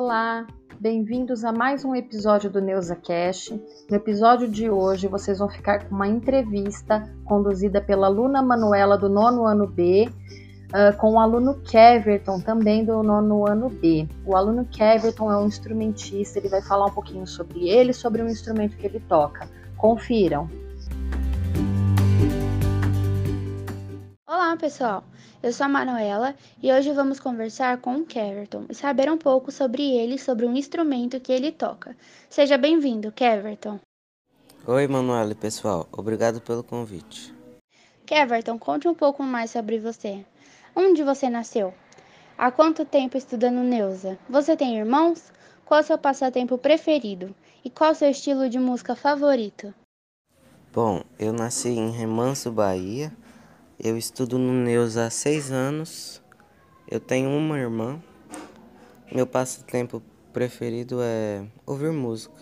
Olá, bem-vindos a mais um episódio do Neuza Cash. No episódio de hoje, vocês vão ficar com uma entrevista conduzida pela aluna Manuela do nono ano B, uh, com o aluno Keverton, também do nono ano B. O aluno Keverton é um instrumentista, ele vai falar um pouquinho sobre ele, sobre o instrumento que ele toca. Confiram! Olá, pessoal! Eu sou a Manuela e hoje vamos conversar com o Keverton e saber um pouco sobre ele e sobre um instrumento que ele toca. Seja bem-vindo, Keverton. Oi, Manuela pessoal. Obrigado pelo convite. Keverton, conte um pouco mais sobre você. Onde você nasceu? Há quanto tempo estudando Neuza? Você tem irmãos? Qual é o seu passatempo preferido? E qual é o seu estilo de música favorito? Bom, eu nasci em Remanso, Bahia eu estudo no Neus há seis anos. Eu tenho uma irmã. Meu passatempo preferido é ouvir música.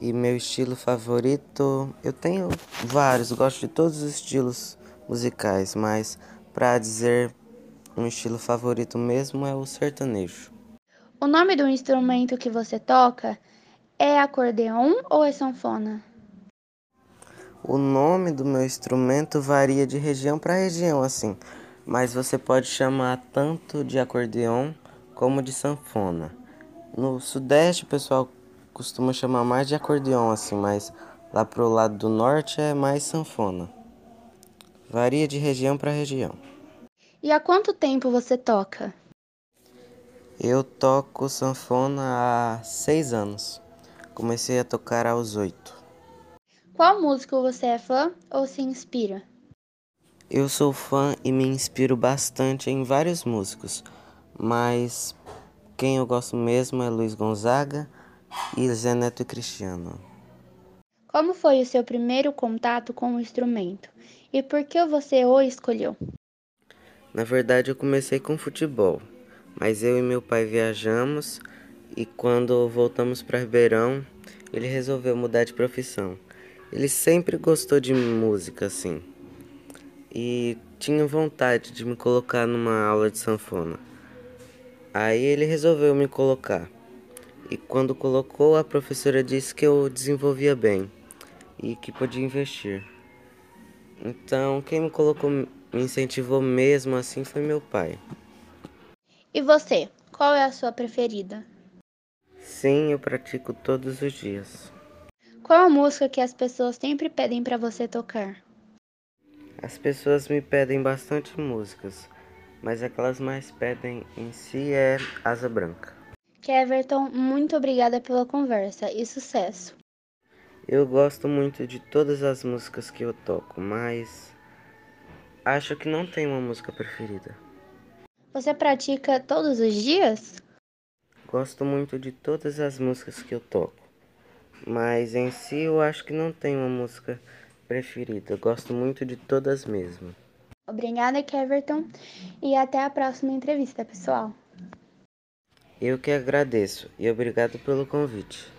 E meu estilo favorito, eu tenho vários, gosto de todos os estilos musicais, mas para dizer um estilo favorito mesmo é o sertanejo. O nome do instrumento que você toca é acordeon ou é sanfona? O nome do meu instrumento varia de região para região, assim, mas você pode chamar tanto de acordeon como de sanfona. No sudeste, o pessoal costuma chamar mais de acordeon, assim, mas lá pro lado do norte é mais sanfona. Varia de região para região. E há quanto tempo você toca? Eu toco sanfona há seis anos. Comecei a tocar aos oito. Qual músico você é fã ou se inspira? Eu sou fã e me inspiro bastante em vários músicos, mas quem eu gosto mesmo é Luiz Gonzaga e Zé Neto e Cristiano. Como foi o seu primeiro contato com o instrumento e por que você o escolheu? Na verdade, eu comecei com futebol, mas eu e meu pai viajamos e quando voltamos para Ribeirão, ele resolveu mudar de profissão. Ele sempre gostou de música, assim. E tinha vontade de me colocar numa aula de sanfona. Aí ele resolveu me colocar. E quando colocou, a professora disse que eu desenvolvia bem e que podia investir. Então, quem me colocou, me incentivou mesmo assim foi meu pai. E você, qual é a sua preferida? Sim, eu pratico todos os dias. Qual a música que as pessoas sempre pedem para você tocar? As pessoas me pedem bastante músicas, mas a que elas mais pedem em si é Asa Branca. Keverton, muito obrigada pela conversa e sucesso. Eu gosto muito de todas as músicas que eu toco, mas acho que não tem uma música preferida. Você pratica todos os dias? Gosto muito de todas as músicas que eu toco. Mas em si eu acho que não tenho uma música preferida. Eu gosto muito de todas mesmo. Obrigada, Keverton. E até a próxima entrevista, pessoal. Eu que agradeço e obrigado pelo convite.